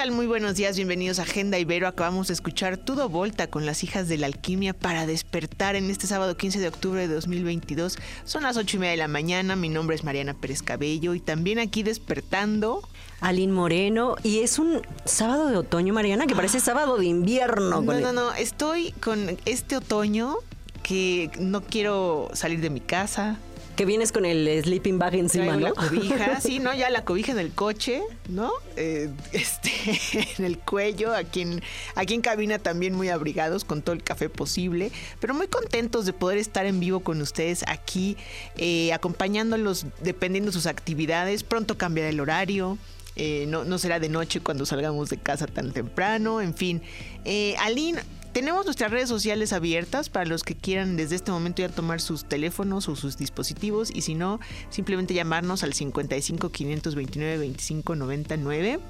Tal? Muy buenos días, bienvenidos a Agenda Ibero. Acabamos de escuchar Tudo Volta con las hijas de la alquimia para despertar en este sábado 15 de octubre de 2022. Son las 8 y media de la mañana, mi nombre es Mariana Pérez Cabello y también aquí despertando... Aline Moreno y es un sábado de otoño, Mariana, que parece sábado de invierno. No, no, no, estoy con este otoño que no quiero salir de mi casa, que vienes con el sleeping bag encima, ¿no? la cobija, sí, ¿no? Ya la cobija en el coche, ¿no? Eh, este, en el cuello, aquí en, aquí en cabina también muy abrigados con todo el café posible, pero muy contentos de poder estar en vivo con ustedes aquí, eh, acompañándolos dependiendo de sus actividades. Pronto cambiará el horario. eh, no, no será de noche cuando salgamos de casa tan temprano, en fin. Eh, Aline, tenemos nuestras redes sociales abiertas para los que quieran desde este momento ya tomar sus teléfonos o sus dispositivos y si no, simplemente llamarnos al 55 529 25 99.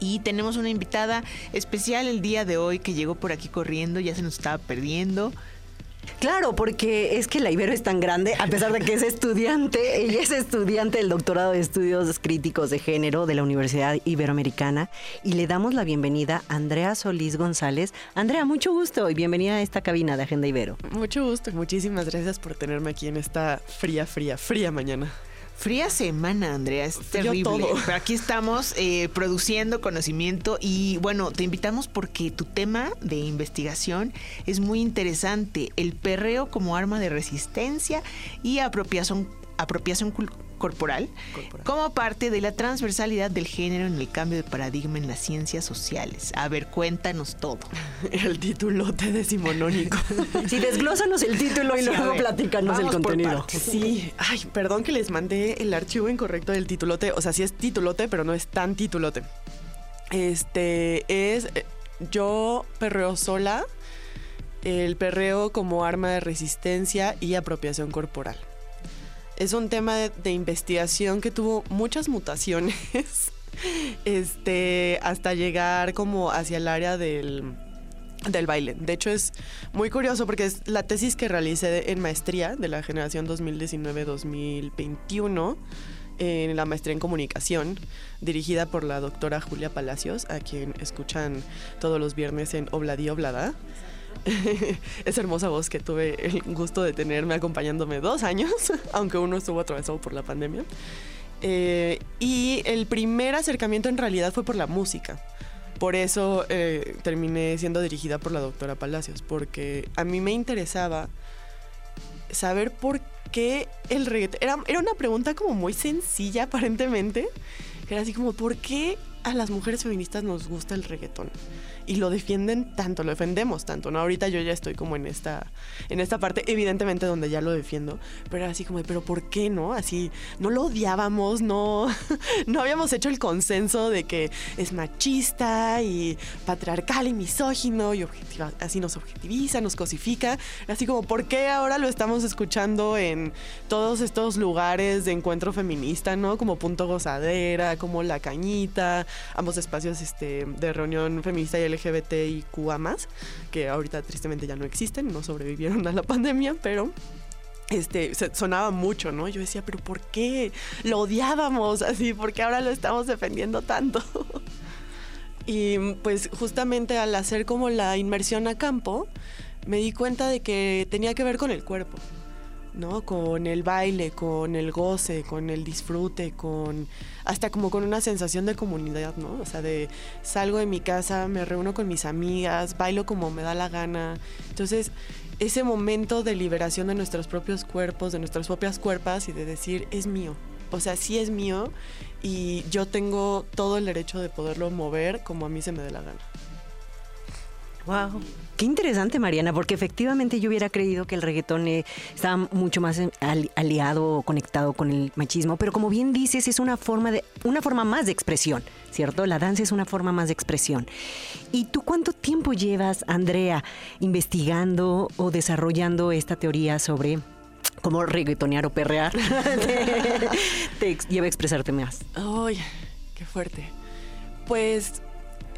Y tenemos una invitada especial el día de hoy que llegó por aquí corriendo, ya se nos estaba perdiendo. Claro, porque es que la Ibero es tan grande, a pesar de que es estudiante, ella es estudiante del doctorado de estudios críticos de género de la Universidad Iberoamericana y le damos la bienvenida a Andrea Solís González. Andrea, mucho gusto y bienvenida a esta cabina de Agenda Ibero. Mucho gusto, muchísimas gracias por tenerme aquí en esta fría, fría, fría mañana. Fría semana, Andrea, es terrible. todo. Pero aquí estamos eh, produciendo conocimiento y bueno, te invitamos porque tu tema de investigación es muy interesante. El perreo como arma de resistencia y apropiación, apropiación cul- corporal, Corporal. como parte de la transversalidad del género en el cambio de paradigma en las ciencias sociales. A ver, cuéntanos todo. El titulote decimonónico. Sí, desglósanos el título y Sí, luego ver, platícanos el contenido. Sí, ay, perdón que les mandé el archivo incorrecto del titulote. O sea, sí es titulote, pero no es tan titulote. Este es eh, yo perreo sola, el perreo como arma de resistencia y apropiación corporal. Es un tema de, investigación que tuvo muchas mutaciones. Este, hasta llegar como hacia el área del, del baile. De hecho, es muy curioso porque es la tesis que realicé en maestría de la generación 2019-2021 en la maestría en comunicación, dirigida por la doctora Julia Palacios, a quien escuchan todos los viernes en Obladí Oblada. Esa hermosa voz que tuve el gusto de tenerme acompañándome dos años, aunque uno estuvo atravesado por la pandemia. Eh, y el primer acercamiento en realidad fue por la música. Por eso eh, terminé siendo dirigida por la doctora Palacios, porque a mí me interesaba saber por qué el reggaetón... Era, una pregunta como muy sencilla aparentemente, era así como, ¿por qué las mujeres feministas nos gusta el reggaetón? Y lo defienden tanto, lo defendemos tanto, ¿no? Ahorita yo ya estoy como en esta, en esta parte, evidentemente donde ya lo defiendo, pero así como, de, ¿pero por qué no? Así, no lo odiábamos, no, no habíamos hecho el consenso de que es machista y patriarcal y misógino y objetiva- así nos objetiviza, nos cosifica. Así como, ¿por qué ahora lo estamos escuchando en todos estos lugares de encuentro feminista, ¿no? Como Punto Gozadera, como La Cañita, ambos espacios este, de reunión feminista y LGBTIQA+, que ahorita tristemente ya no existen, no sobrevivieron a la pandemia, pero este, sonaba mucho, ¿no? Yo decía, pero ¿por qué? Lo odiábamos así, ¿por qué ahora lo estamos defendiendo tanto? y pues justamente al hacer como la inmersión a campo, me di cuenta de que tenía que ver con el cuerpo, ¿no? Con el baile, con el goce, con el disfrute, con hasta como con una sensación de comunidad, ¿no? O sea, de salgo de mi casa, me reúno con mis amigas, bailo como me da la gana. Entonces, ese momento de liberación de nuestros propios cuerpos, de nuestras propias cuerpas y de decir, es mío. O sea, sí es mío y yo tengo todo el derecho de poderlo mover como a mí se me dé la gana. Wow. Qué interesante, Mariana, porque efectivamente yo hubiera creído que el reggaetón eh, estaba mucho más eh, ali- aliado o conectado con el machismo, pero como bien dices, es una forma de una forma más de expresión, ¿cierto? La danza es una forma más de expresión. ¿Y tú cuánto tiempo llevas, Andrea, investigando o desarrollando esta teoría sobre cómo reggaetonear o perrear te, lleva a expresarte más? Ay, qué fuerte. Pues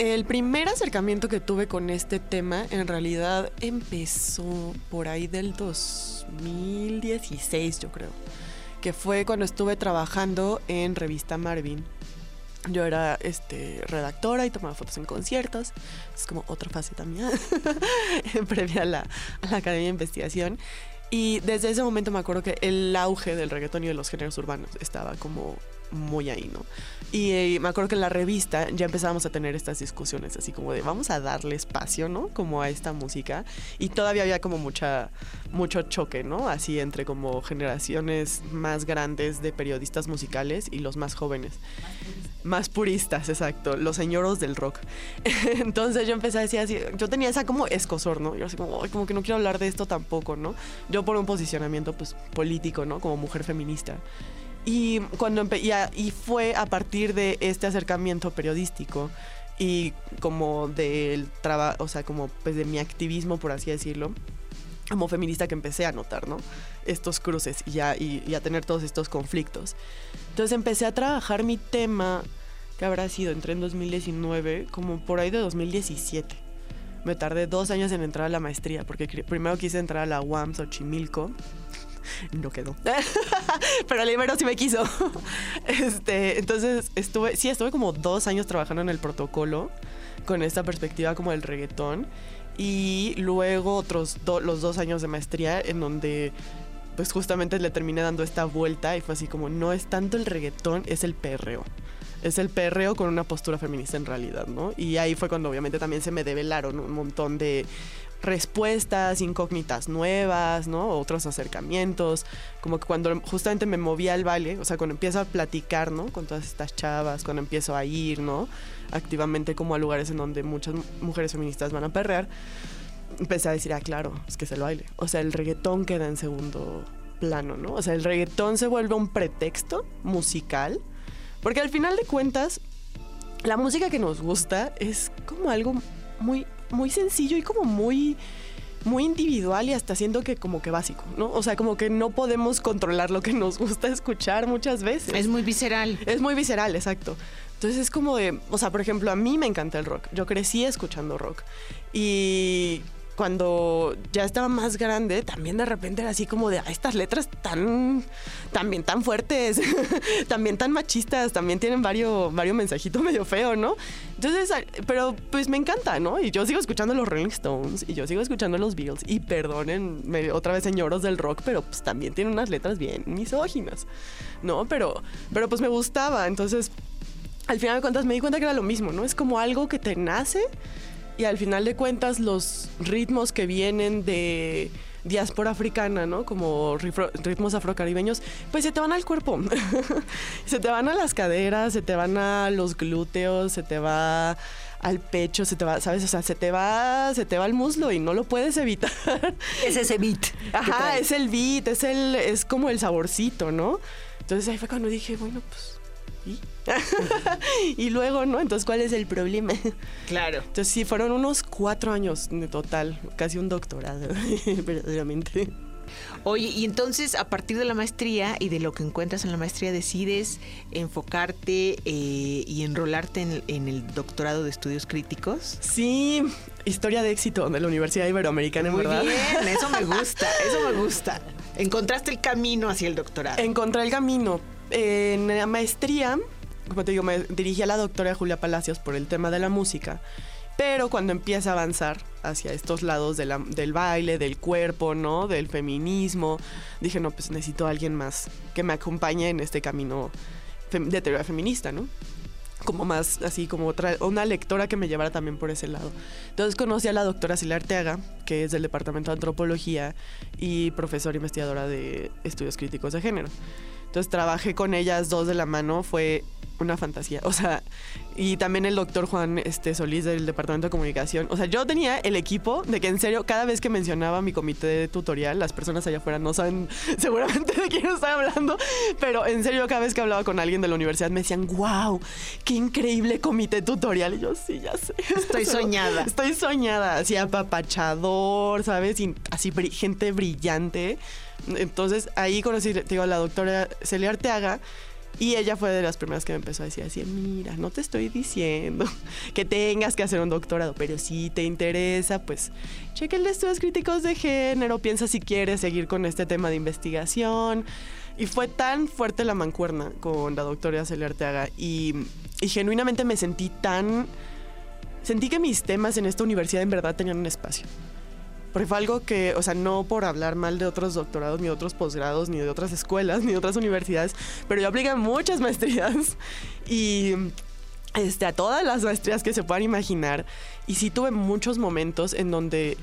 el primer acercamiento que tuve con este tema en realidad empezó por ahí del 2016, yo creo. Que fue cuando estuve trabajando en Revista Marvin. Yo era este, redactora y tomaba fotos en conciertos. Es como otra faceta mía previa a la, la Academia de Investigación. Y desde ese momento me acuerdo que el auge del reggaetón y de los géneros urbanos estaba como muy ahí, ¿no? Y eh, me acuerdo que en la revista ya empezábamos a tener estas discusiones, así como de vamos a darle espacio, ¿no? Como a esta música. Y todavía había como mucha, mucho choque, ¿no? Así entre como generaciones más grandes de periodistas musicales y los más jóvenes. Más puristas, exacto. Los señoros del rock. Entonces yo empecé a decir así, yo tenía esa como escosor, ¿no? Yo así como, "Ay, como que no quiero hablar de esto tampoco, ¿no? Yo por un posicionamiento pues político, ¿no? Como mujer feminista. Y, cuando y, a- y fue a partir de este acercamiento periodístico y como del trabajo, o sea, como pues de mi activismo, por así decirlo, como feminista que empecé a notar, ¿no? Estos cruces y, ya, y, y a tener todos estos conflictos. Entonces empecé a trabajar mi tema, que habrá sido, entré en 2019, como por ahí de 2017. Me tardé dos años en entrar a la maestría, porque primero quise entrar a la UAM Xochimilco. No quedó. Pero el Ibero sí me quiso. Este, entonces estuve, sí, estuve como dos años trabajando en el protocolo con esta perspectiva como del reggaetón. Y luego otros los dos años de maestría en donde pues justamente le terminé dando esta vuelta y fue así como no es tanto el reggaetón, es el perreo. Es el perreo con una postura feminista en realidad, ¿no? Y ahí fue cuando obviamente también se me develaron un montón de respuestas, incógnitas nuevas, ¿no? Otros acercamientos, como que cuando justamente me moví al baile, o sea, cuando empiezo a platicar, ¿no? Con todas estas chavas, cuando empiezo a ir, ¿no? Activamente como a lugares en donde muchas mujeres feministas van a perrear, empecé a decir, ah, claro, es que es el baile. O sea, el reggaetón queda en segundo plano, ¿no? O sea, el reggaetón se vuelve un pretexto musical, porque al final de cuentas, la música que nos gusta es como algo muy, muy sencillo y como muy muy individual y hasta siento que como que básico, ¿no? O sea, como que no podemos controlar lo que nos gusta escuchar muchas veces. Es muy visceral. Es muy visceral, exacto. Entonces es como de, o sea, por ejemplo, a mí me encanta el rock. Yo crecí escuchando rock. Y cuando ya estaba más grande, también de repente era así como de, "Ah, estas letras tan, también tan fuertes, también tan machistas, también tienen varios, varios mensajitos medio feos, ¿no? Entonces, pero pues me encanta, ¿no? Y yo sigo escuchando los Rolling Stones y yo sigo escuchando los Beatles y perdonen otra vez señoros del rock, pero pues también tienen unas letras bien misóginas, ¿no? Pero, pero pues me gustaba, entonces al final de cuentas me di cuenta que era lo mismo, ¿no? Es como algo que te nace y al final de cuentas los ritmos que vienen de diáspora africana, ¿no? Como ritmos afrocaribeños, pues se te van al cuerpo. se te van a las caderas, se te van a los glúteos, se te va al pecho, se te va, ¿sabes? O sea, se te va, se te va al muslo y no lo puedes evitar. Es ese beat. Ajá, es el beat, es el, es como el saborcito, ¿no? Entonces ahí fue cuando dije, bueno, pues. ¿y? y luego, ¿no? Entonces, ¿cuál es el problema? Claro. Entonces, sí, fueron unos cuatro años de total, casi un doctorado, verdaderamente. Oye, y entonces a partir de la maestría y de lo que encuentras en la maestría decides enfocarte eh, y enrolarte en, en el doctorado de estudios críticos. Sí, historia de éxito de la Universidad Iberoamericana, en Muy verdad. bien, eso me gusta, eso me gusta. Encontraste el camino hacia el doctorado. Encontré el camino. En la maestría, como te digo, me dirigí a la doctora Julia Palacios por el tema de la música. Pero cuando empieza a avanzar hacia estos lados de la- del baile, del cuerpo, ¿no? Del feminismo, dije, no, pues necesito a alguien más que me acompañe en este camino de teoría feminista, ¿no? Como más, así como otra, una lectora que me llevara también por ese lado. Entonces conocí a la doctora Celia Arteaga, que es del Departamento de Antropología y profesora investigadora de estudios críticos de género. Entonces trabajé con ellas dos de la mano, fue una fantasía. O sea, y también el doctor Juan este, Solís del Departamento de Comunicación. O sea, yo tenía el equipo de que en serio, cada vez que mencionaba mi comité de tutorial, las personas allá afuera no saben seguramente de quién estoy hablando, pero en serio, cada vez que hablaba con alguien de la universidad me decían, wow, qué increíble comité tutorial. Y yo, sí, ya sé. Estoy soñada. Estoy soñada, así apapachador, ¿sabes? Y así gente brillante. Entonces ahí conocí, digo, a la doctora Celia Arteaga y ella fue de las primeras que me empezó a decir así, mira, no te estoy diciendo que tengas que hacer un doctorado, pero si te interesa, pues cheque el de críticos de género, piensa si quieres seguir con este tema de investigación. Y fue tan fuerte la mancuerna con la doctora Celia Arteaga y, y genuinamente me sentí tan... Sentí que mis temas en esta universidad en verdad tenían un espacio. Porque fue algo que, o sea, no por hablar mal de otros doctorados, ni de otros posgrados, ni de otras escuelas, ni de otras universidades, pero yo apliqué muchas maestrías y este, a todas las maestrías que se puedan imaginar. Y sí tuve muchos momentos en donde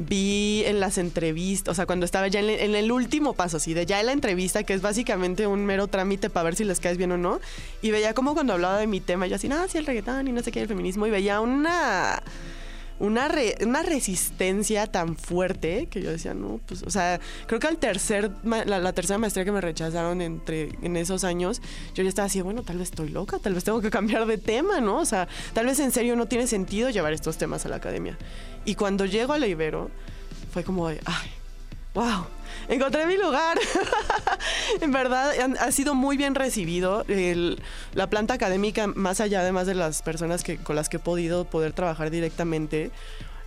vi en las entrevistas, o sea, cuando estaba ya en, el último paso, así, de ya en la entrevista, que es básicamente un mero trámite para ver si les caes bien o no, y veía como cuando hablaba de mi tema, yo así, ah, sí, el reggaetón y no sé qué, el feminismo, y veía una una, una resistencia tan fuerte que yo decía, no, pues, o sea, creo que al tercer, la, tercera maestría que me rechazaron entre, en esos años, yo ya estaba así, bueno, tal vez estoy loca, tal vez tengo que cambiar de tema, ¿no? O sea, tal vez en serio no tiene sentido llevar estos temas a la academia. Y cuando llego a la Ibero, fue como ay, wow, encontré mi lugar. en verdad, ha sido muy bien recibido. la planta académica, más allá además de las personas que, con las que he podido poder trabajar directamente,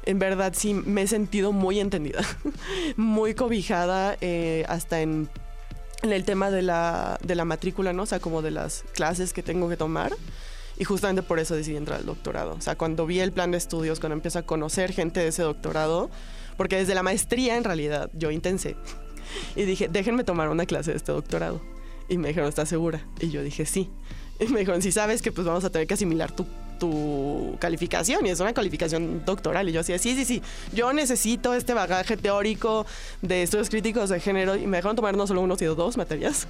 en verdad sí me he sentido muy entendida, muy cobijada, eh, hasta en, el tema de la, de la matrícula, ¿no? O sea, como de las clases que tengo que tomar. Y justamente por eso decidí entrar al doctorado. O sea, cuando vi el plan de estudios, cuando empiezo a conocer gente de ese doctorado, porque desde la maestría en realidad yo intensé. Y dije, déjenme tomar una clase de este doctorado. Y me dijeron, ¿estás segura? Y yo dije, sí. Y me dijeron, si sabes que pues vamos a tener que asimilar tu, tu calificación y es una calificación doctoral. Y yo decía, sí, sí, sí, yo necesito este bagaje teórico de estudios críticos de género y me dejaron tomar no solo uno, sino dos materias.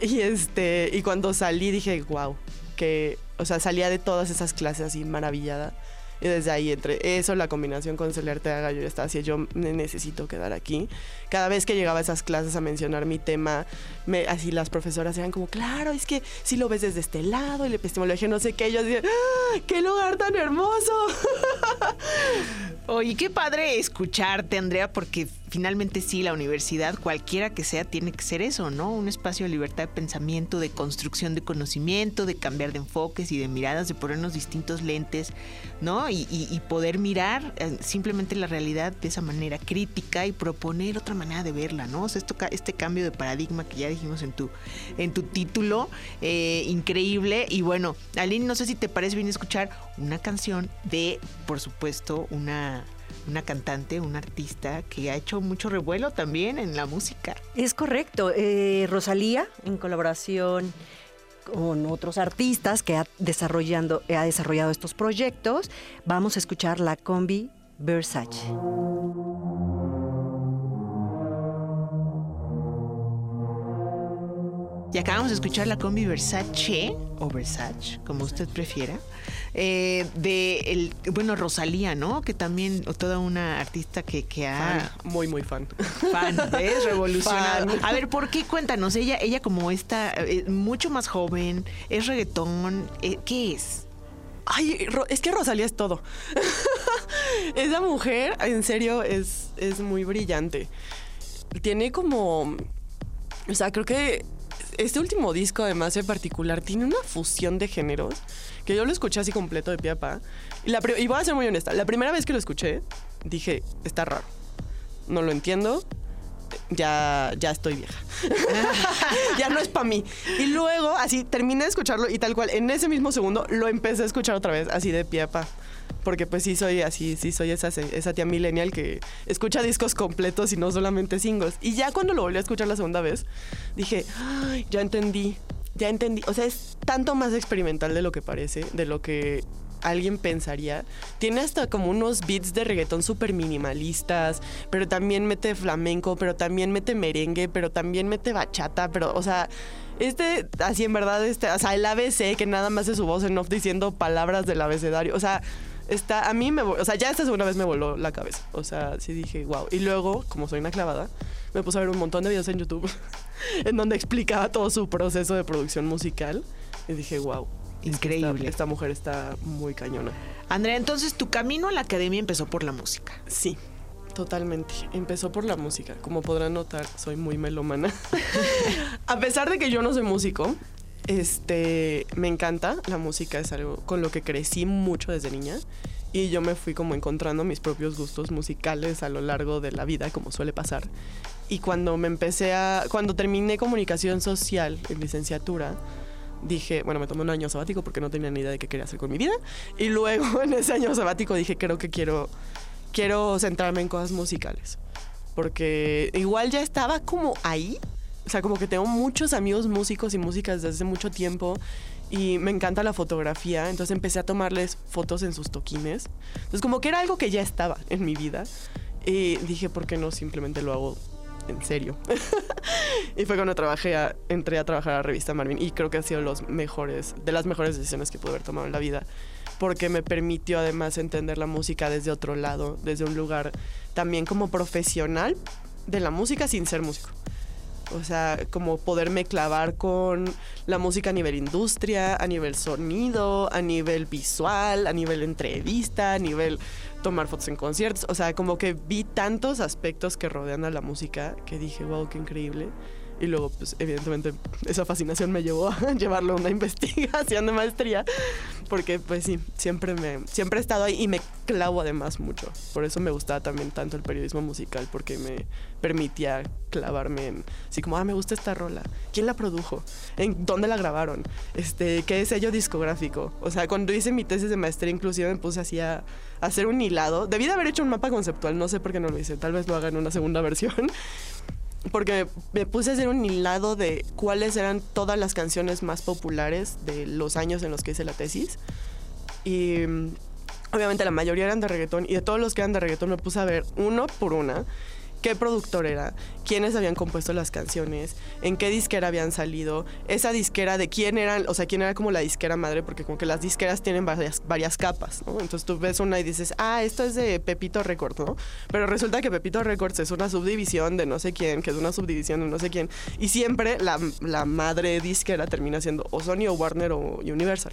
Y, este, y cuando salí dije, wow, que, o sea, salía de todas esas clases así maravillada y desde ahí, entre eso, la combinación con Celer Teaga, yo ya estaba así, yo necesito quedar aquí. Cada vez que llegaba a esas clases a mencionar mi tema, me, así las profesoras eran como, claro, es que si lo ves desde este lado, y la epistemología no sé qué, yo decía, ¡Ah, ¡qué lugar tan hermoso! Oye, qué padre escucharte, Andrea, porque finalmente sí, la universidad, cualquiera que sea, tiene que ser eso, ¿no? Un espacio de libertad de pensamiento, de construcción de conocimiento, de cambiar de enfoques y de miradas, de ponernos distintos lentes, ¿no? Y, poder mirar eh, simplemente la realidad de esa manera crítica y proponer otra manera de verla, ¿no? O sea, esto, este cambio de paradigma que ya dijimos en tu, en tu título, eh, increíble. Y bueno, Aline, no sé si te parece bien escuchar una canción de, por supuesto, una una cantante, una artista que ha hecho mucho revuelo también en la música. Es correcto. Eh, Rosalía, en colaboración con otros artistas que ha, desarrollando, ha desarrollado estos proyectos, vamos a escuchar la combi Versace. Y acabamos de escuchar la combi Versace, o Versace, como usted prefiera, eh, de, el, bueno, Rosalía, ¿no? Que también, toda una artista que, que ha... Muy, muy fan. Fan, es revolucionario. A ver, ¿por qué? Cuéntanos, ella, ella como está eh, mucho más joven, es reggaetón, eh, ¿qué es? Ay, es que Rosalía es todo. Esa mujer, en serio, es, es muy brillante. Tiene como... O sea, creo que este último disco, además, en particular, tiene una fusión de géneros que yo lo escuché así completo de pie a pa. Y, voy a ser muy honesta, la primera vez que lo escuché, dije, está raro. No lo entiendo. Ya, ya estoy vieja. ya no es para mí. Y luego, así, terminé de escucharlo y tal cual, en ese mismo segundo, lo empecé a escuchar otra vez, así de pie a pa porque pues sí soy así, sí soy esa, esa tía millennial que escucha discos completos y no solamente singles. Y ya cuando lo volví a escuchar la segunda vez, dije, ya entendí, ya entendí. O sea, es tanto más experimental de lo que parece, de lo que alguien pensaría. Tiene hasta como unos beats de reggaetón súper minimalistas, pero también mete flamenco, pero también mete merengue, pero también mete bachata, pero, o sea, este, así en verdad, este, o sea, el ABC, que nada más es su voz en off diciendo palabras del abecedario, o sea, está, a mí me, o sea, ya esta segunda vez me voló la cabeza, o sea, sí dije, wow. Y luego, como soy una clavada, me puse a ver un montón de videos en YouTube en donde explicaba todo su proceso de producción musical y dije, wow. Increíble. Esta, mujer está muy cañona. Andrea, entonces tu camino a la academia empezó por la música. Sí, totalmente. Empezó por la música. Como podrán notar, soy muy melómana. a pesar de que yo no soy músico, este, me encanta. La música es algo con lo que crecí mucho desde niña. Y yo me fui como encontrando mis propios gustos musicales a lo largo de la vida, como suele pasar. Y cuando me empecé a. Cuando terminé comunicación social en licenciatura, dije, bueno, me tomé un año sabático porque no tenía ni idea de qué quería hacer con mi vida. Y luego en ese año sabático dije, creo que quiero, quiero centrarme en cosas musicales. Porque igual ya estaba como ahí. O sea, como que tengo muchos amigos músicos y músicas desde hace mucho tiempo. Y me encanta la fotografía. Entonces empecé a tomarles fotos en sus toquines. Entonces como que era algo que ya estaba en mi vida. Y dije, ¿por qué no simplemente lo hago en serio. y fue cuando trabajé entré a trabajar a la revista Marvin y creo que ha sido los mejores, de las mejores decisiones que pude haber tomado en la vida, porque me permitió además entender la música desde otro lado, desde un lugar también como profesional de la música sin ser músico. O sea, como poderme clavar con la música a nivel industria, a nivel sonido, a nivel visual, a nivel entrevista, a nivel tomar fotos en conciertos. O sea, como que vi tantos aspectos que rodean a la música que dije, wow, qué increíble. Y luego, pues, evidentemente, esa fascinación me llevó a llevarlo a una investigación de maestría, porque, pues sí, siempre, me, siempre he estado ahí y me clavo además mucho. Por eso me gustaba también tanto el periodismo musical, porque me permitía clavarme en, así como, ah, me gusta esta rola, ¿quién la produjo? ¿En dónde la grabaron? Este, ¿Qué sello discográfico? O sea, cuando hice mi tesis de maestría, inclusive me puse así a, a hacer un hilado. Debí de haber hecho un mapa conceptual, no sé por qué no lo hice, tal vez lo haga en una segunda versión porque me puse a hacer un hilado de cuáles eran todas las canciones más populares de los años en los que hice la tesis. Y mm, obviamente la mayoría eran de reggaetón y de todos los que eran de reggaetón me puse a ver uno por una qué productor era, quiénes habían compuesto las canciones, en qué disquera habían salido, esa disquera de quién eran, o sea, quién era como la disquera madre, porque como que las disqueras tienen varias, varias capas, ¿no? Entonces tú ves una y dices, ah, esto es de Pepito Records, ¿no? Pero resulta que Pepito Records es una subdivisión de no sé quién, que es una subdivisión de no sé quién, y siempre la, la madre disquera termina siendo o Sony o Warner o Universal.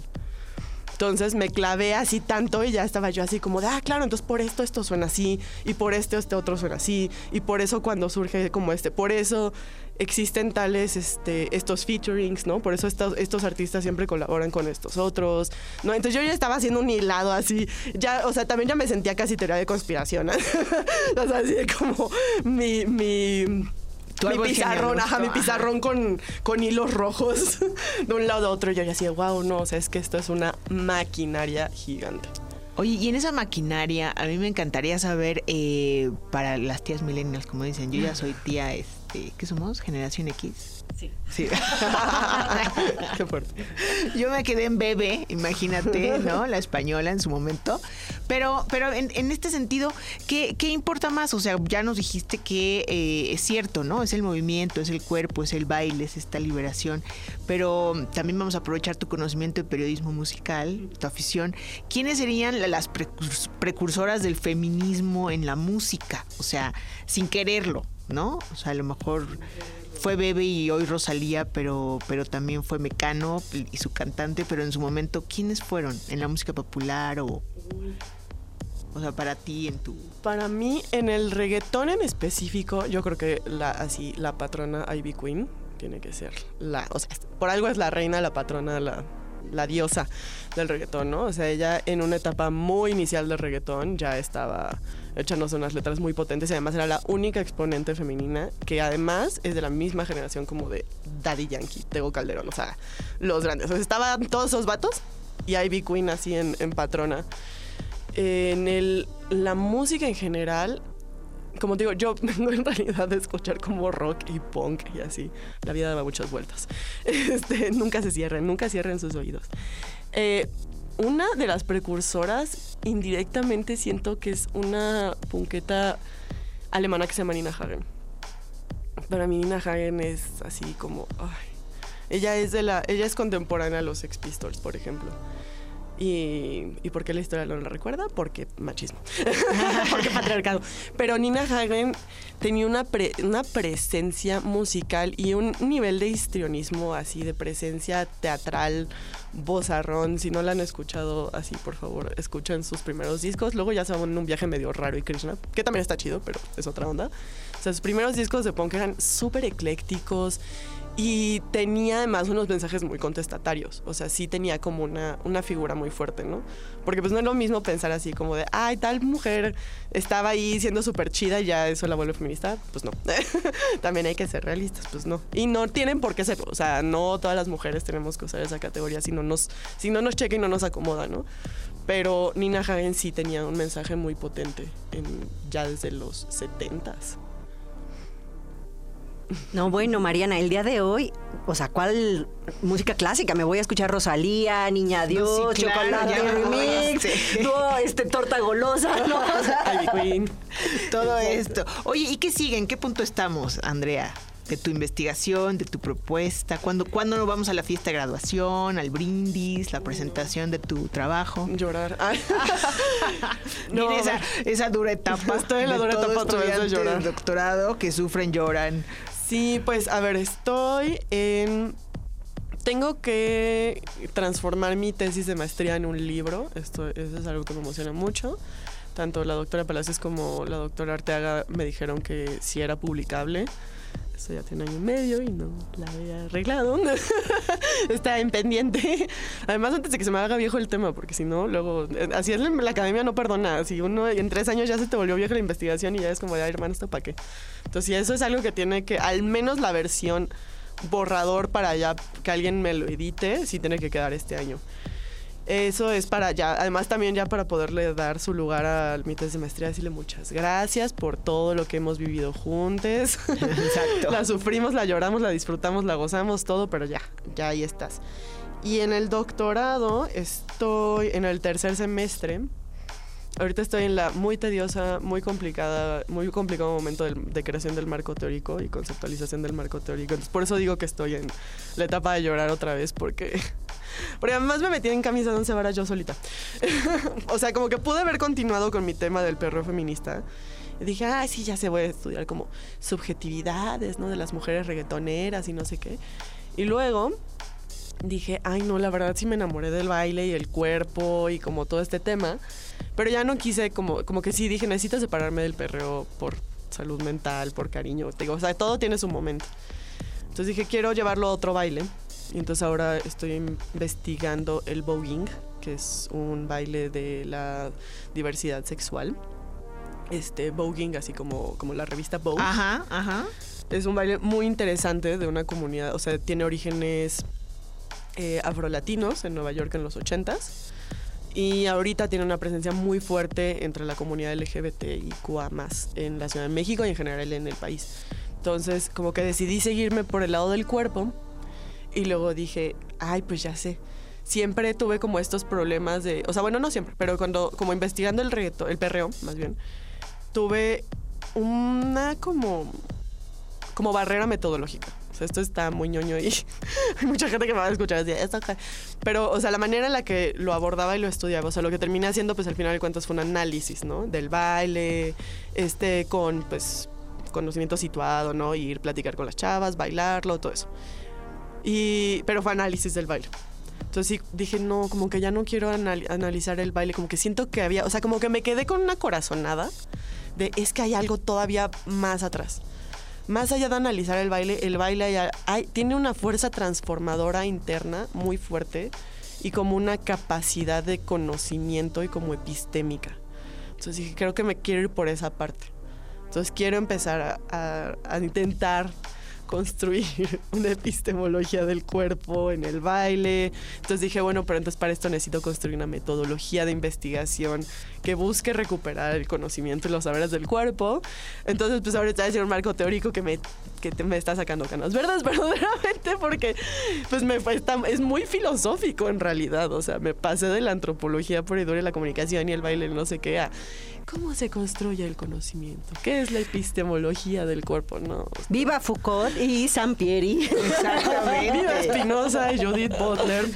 Entonces me clavé así tanto y ya estaba yo así como de, ah, claro, entonces por esto esto suena así, y por esto este otro suena así, y por eso cuando surge como este, por eso existen tales, este, estos featurings, ¿no? Por eso estos, artistas siempre colaboran con estos otros, ¿no? Entonces yo ya estaba haciendo un hilado así, ya, o sea, también ya me sentía casi teoría de conspiración, o sea, así como mi, mi mi pizarrón, ajá, mi pizarrón con, con hilos rojos de un lado a otro. Y yo ya decía, wow, no, o sea, es que esto es una maquinaria gigante. Oye, y en esa maquinaria, a mí me encantaría saber, eh, para las tías millennials, como dicen, yo ya soy tía, este, ¿qué somos? Generación X. Sí. Sí. Qué fuerte. Yo me quedé en bebé, imagínate, ¿no? La española en su momento. Pero, pero en, este sentido, ¿qué, importa más? O sea, ya nos dijiste que eh, es cierto, ¿no? Es el movimiento, es el cuerpo, es el baile, es esta liberación. Pero también vamos a aprovechar tu conocimiento de periodismo musical, tu afición. ¿Quiénes serían las precursoras del feminismo en la música? O sea, sin quererlo, ¿no? O sea, a lo mejor fue Bebe y hoy Rosalía, pero, pero también fue Mecano y su cantante, pero en su momento, ¿quiénes fueron en la música popular o, o sea, para ti en tu... Para mí, en el reggaetón en específico, yo creo que la, así, la patrona Ivy Queen tiene que ser la, o sea, por algo es la reina, la patrona, la, la diosa del reggaetón, ¿no? O sea, ella en una etapa muy inicial del reggaetón ya estaba echándose unas letras muy potentes y además era la única exponente femenina que además es de la misma generación como de Daddy Yankee, Tego Calderón, o sea, los grandes. O sea, estaban todos esos vatos y Ivy Queen así en, en patrona. En el, la música en general, como digo, yo vengo en realidad de escuchar como rock y punk y así. La vida da muchas vueltas. Este, nunca se cierren, nunca cierren sus oídos. Eh, una de las precursoras, indirectamente siento que es una punqueta alemana que se llama Nina Hagen. Para mí Nina Hagen es así como... Ella es de la, ella es contemporánea a los Sex Pistols, por ejemplo. Y, ¿Y por qué la historia no la recuerda? Porque machismo. Porque patriarcado. Pero Nina Hagen tenía una, una presencia musical y un nivel de histrionismo así, de presencia teatral, vozarrón. Si no la han escuchado así, por favor, escuchen sus primeros discos. Luego ya se van en un viaje medio raro y Krishna, que también está chido, pero es otra onda. O sea, sus primeros discos de punk eran súper eclécticos y tenía además unos mensajes muy contestatarios. O sea, sí tenía como una, una figura muy fuerte, ¿no? Porque pues no es lo mismo pensar así como de, ay, tal mujer estaba ahí siendo súper chida y ya eso la vuelve feminista. Pues no. También hay que ser realistas, pues no. Y no tienen por qué serlo. O sea, no todas las mujeres tenemos que usar esa categoría si no nos, si no nos checa y no nos acomoda, ¿no? Pero Nina Hagen sí tenía un mensaje muy potente en, ya desde los 70s. No, bueno, Mariana, el día de hoy, o sea, ¿cuál música clásica? Me voy a escuchar Rosalía, Niña Dios, sí, claro, Chocolate Remix, este. no, este, Torta Golosa, ¿no? O sea, Ivy Queen. Todo esto. Oye, ¿y qué sigue? ¿En qué punto estamos, Andrea? De tu investigación, de tu propuesta. ¿Cuándo, ¿Cuándo nos vamos a la fiesta de graduación, al brindis, la presentación de tu trabajo? Llorar. No, No, esa, esa dura etapa. Estoy en la dura etapa vez de llorar. doctorado que sufren, lloran. Sí, pues a ver, estoy en... Tengo que transformar mi tesis de maestría en un libro. Esto eso es algo que me emociona mucho. Tanto la doctora Palacios como la doctora Arteaga me dijeron que sí era publicable. Eso ya tiene año y medio y no la había arreglado. Está en pendiente. Además, antes de que se me haga viejo el tema, porque si no, luego. eh, Así es, la academia no perdona. Si uno en tres años ya se te volvió vieja la investigación y ya es como ay, hermano, ¿esto para qué? Entonces, eso es algo que tiene que, al menos la versión borrador para ya que alguien me lo edite, sí tiene que quedar este año. Eso es para ya, además también ya para poderle dar su lugar a mi tesis de maestría, decirle muchas gracias por todo lo que hemos vivido juntos. Exacto. la sufrimos, la lloramos, la disfrutamos, la gozamos, todo, pero ya, ya ahí estás. Y en el doctorado estoy en el tercer semestre. Ahorita estoy en la muy tediosa, muy complicada, muy complicado momento de creación del marco teórico y conceptualización del marco teórico. Entonces, por eso digo que estoy en la etapa de llorar otra vez, porque, porque además me metí en camisa de once varas yo solita. o sea, como que pude haber continuado con mi tema del perro feminista. Y dije, ay, sí, ya se voy a estudiar como subjetividades, ¿no? De las mujeres reggaetoneras y no sé qué. Y luego dije, ay, no, la verdad sí me enamoré del baile y el cuerpo y como todo este tema. Pero ya no quise, como, como que sí dije, necesito separarme del perreo por salud mental, por cariño. Digo, o sea, todo tiene su momento. Entonces dije, quiero llevarlo a otro baile. Y entonces ahora estoy investigando el voguing, que es un baile de la diversidad sexual. Este, voguing, así como, como la revista Vogue. Ajá, ajá. Es un baile muy interesante de una comunidad, o sea, tiene orígenes eh, afrolatinos en Nueva York en los 80s. Y ahorita tiene una presencia muy fuerte entre la comunidad LGBTIQA en la Ciudad de México y en general en el país. Entonces, como que decidí seguirme por el lado del cuerpo y luego dije, ay, pues ya sé. Siempre tuve como estos problemas de, o sea, bueno, no siempre, pero cuando, como investigando el reggaetón, el perreo, más bien, tuve una como, como barrera metodológica. O sea, esto está muy ñoño y hay mucha gente que me va a escuchar y "Esto acá". Pero, o sea, la manera en la que lo abordaba y lo estudiaba, o sea, lo que terminé haciendo, pues al final de cuentas fue un análisis, ¿no? Del baile, este, con, pues, conocimiento situado, ¿no? Ir platicar con las chavas, bailarlo, todo eso. Y, pero fue análisis del baile. Entonces sí dije, no, como que ya no quiero anal- analizar el baile, como que siento que había, o sea, como que me quedé con una corazonada de es que hay algo todavía más atrás. Más allá de analizar el baile, el baile hay- hay- tiene una fuerza transformadora interna muy fuerte y como una capacidad de conocimiento y como epistémica. Entonces dije, creo que me quiero ir por esa parte. Entonces quiero empezar a, a- a intentar construir una epistemología del cuerpo en el baile. Entonces dije, bueno, pero entonces para esto necesito construir una metodología de investigación que busque recuperar el conocimiento y los saberes del cuerpo. Entonces, pues ahorita es un marco teórico que me, que me está sacando canas verdes verdaderamente porque pues me está, es muy filosófico en realidad. O sea, me pasé de la antropología por y la comunicación y el baile, no sé qué, a ¿Cómo se construye el conocimiento? ¿Qué es la epistemología del cuerpo? No. Viva Foucault y Sampieri. Exactamente. Viva Spinoza y Judith Butler.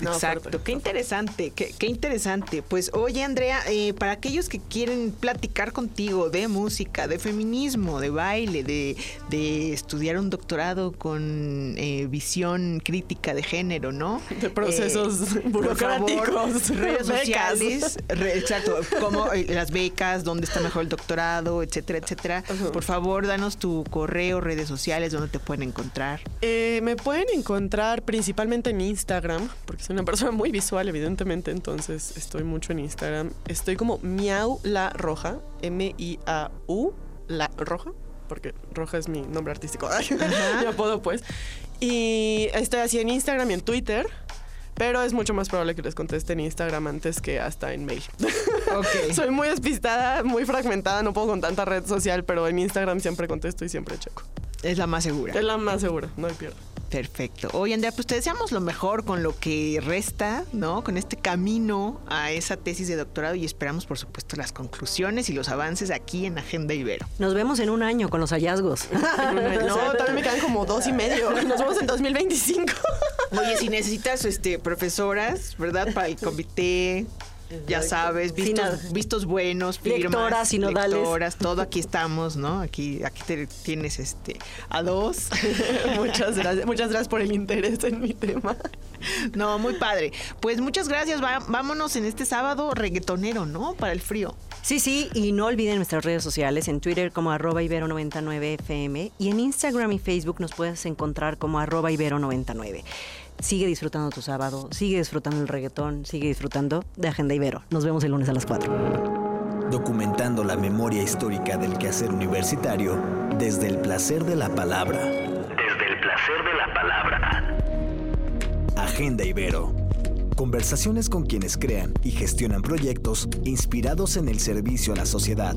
Exacto. Qué interesante, qué, qué, interesante. Pues oye, Andrea, eh, para aquellos que quieren platicar contigo de música, de feminismo, de baile, de, de estudiar un doctorado con eh, visión crítica de género, ¿no? De procesos eh, burocráticos. Favor, redes sociales. Re, exacto. Como las becas, dónde está mejor el doctorado, etcétera, etcétera. Por favor, danos tu correo, redes sociales, dónde te pueden encontrar. Eh, me pueden encontrar principalmente en Instagram, porque soy una persona muy visual, evidentemente, entonces estoy mucho en Instagram. Estoy como Miau La Roja, M-I-A-U La Roja, porque Roja es mi nombre artístico. ya puedo, pues. Y estoy así en Instagram y en Twitter. Pero es mucho más probable que les conteste en Instagram antes que hasta en mail. Okay. Soy muy despistada, muy fragmentada, no puedo con tanta red social, pero en Instagram siempre contesto y siempre checo. Es la más segura. Es la más segura, no hay pierde. Perfecto. Oye, Andrea, pues te deseamos lo mejor con lo que resta, ¿no? Con este camino a esa tesis de doctorado y esperamos, por supuesto, las conclusiones y los avances aquí en Agenda Ibero. Nos vemos en un año con los hallazgos. no, todavía me quedan como dos y medio. Nos vemos en 2025. Oye, si necesitas este, profesoras, ¿verdad? Para el comité, ya sabes, vistos, vistos buenos, firmas, lectoras, sinodales. lectoras, todo aquí estamos, ¿no? Aquí, aquí te tienes este a dos. muchas gracias, muchas gracias por el interés en mi tema. No, muy padre. Pues muchas gracias. vámonos en este sábado reggaetonero, ¿no? Para el frío. Sí, sí, y no olviden nuestras redes sociales en Twitter como arroba ibero99fm y en Instagram y Facebook nos puedes encontrar como arroba ibero99. Sigue disfrutando tu sábado, sigue disfrutando el reggaetón, sigue disfrutando de Agenda Ibero. Nos vemos el lunes a las 4. Documentando la memoria histórica del quehacer universitario desde el placer de la palabra. Desde el placer de la palabra. Agenda Ibero. Conversaciones con quienes crean y gestionan proyectos inspirados en el servicio a la sociedad